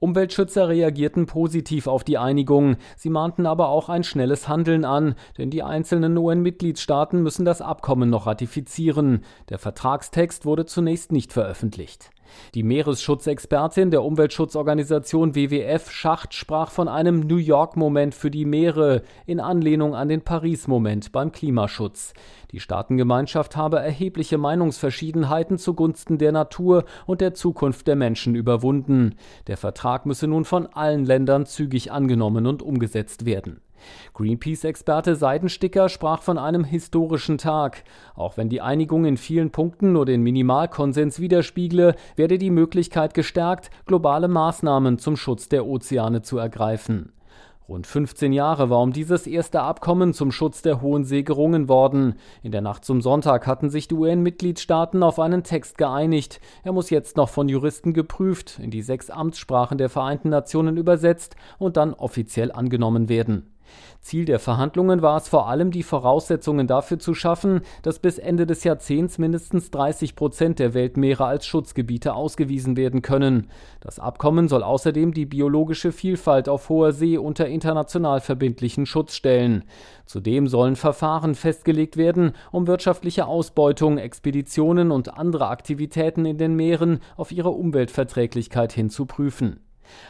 Umweltschützer reagierten positiv auf die Einigung, sie mahnten aber auch ein schnelles Handeln an, denn die einzelnen UN-Mitgliedstaaten müssen das Abkommen noch ratifizieren. Der Vertragstext wurde zunächst nicht veröffentlicht. Die Meeresschutzexpertin der Umweltschutzorganisation WWF Schacht sprach von einem New York-Moment für die Meere in Anlehnung an den Paris-Moment beim Klimaschutz. Die Staatengemeinschaft habe erhebliche Meinungsverschiedenheiten zugunsten der Natur und der Zukunft der Menschen überwunden. Der Vertrag müsse nun von allen Ländern zügig angenommen und umgesetzt werden. Greenpeace-Experte Seidensticker sprach von einem historischen Tag. Auch wenn die Einigung in vielen Punkten nur den Minimalkonsens widerspiegle, werde die Möglichkeit gestärkt, globale Maßnahmen zum Schutz der Ozeane zu ergreifen. Rund 15 Jahre war um dieses erste Abkommen zum Schutz der Hohen See gerungen worden. In der Nacht zum Sonntag hatten sich die UN-Mitgliedstaaten auf einen Text geeinigt. Er muss jetzt noch von Juristen geprüft, in die sechs Amtssprachen der Vereinten Nationen übersetzt und dann offiziell angenommen werden. Ziel der Verhandlungen war es vor allem, die Voraussetzungen dafür zu schaffen, dass bis Ende des Jahrzehnts mindestens 30 Prozent der Weltmeere als Schutzgebiete ausgewiesen werden können. Das Abkommen soll außerdem die biologische Vielfalt auf hoher See unter international verbindlichen Schutz stellen. Zudem sollen Verfahren festgelegt werden, um wirtschaftliche Ausbeutung, Expeditionen und andere Aktivitäten in den Meeren auf ihre Umweltverträglichkeit hin zu prüfen.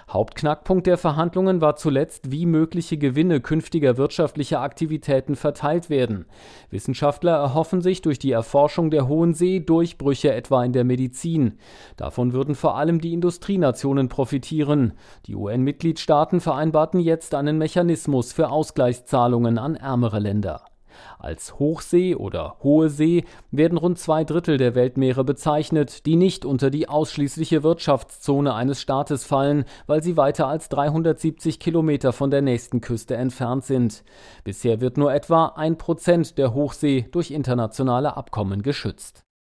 Hauptknackpunkt der Verhandlungen war zuletzt, wie mögliche Gewinne künftiger wirtschaftlicher Aktivitäten verteilt werden. Wissenschaftler erhoffen sich durch die Erforschung der Hohen See Durchbrüche etwa in der Medizin. Davon würden vor allem die Industrienationen profitieren. Die UN-Mitgliedstaaten vereinbarten jetzt einen Mechanismus für Ausgleichszahlungen an ärmere Länder. Als Hochsee oder Hohe See werden rund zwei Drittel der Weltmeere bezeichnet, die nicht unter die ausschließliche Wirtschaftszone eines Staates fallen, weil sie weiter als 370 Kilometer von der nächsten Küste entfernt sind. Bisher wird nur etwa ein Prozent der Hochsee durch internationale Abkommen geschützt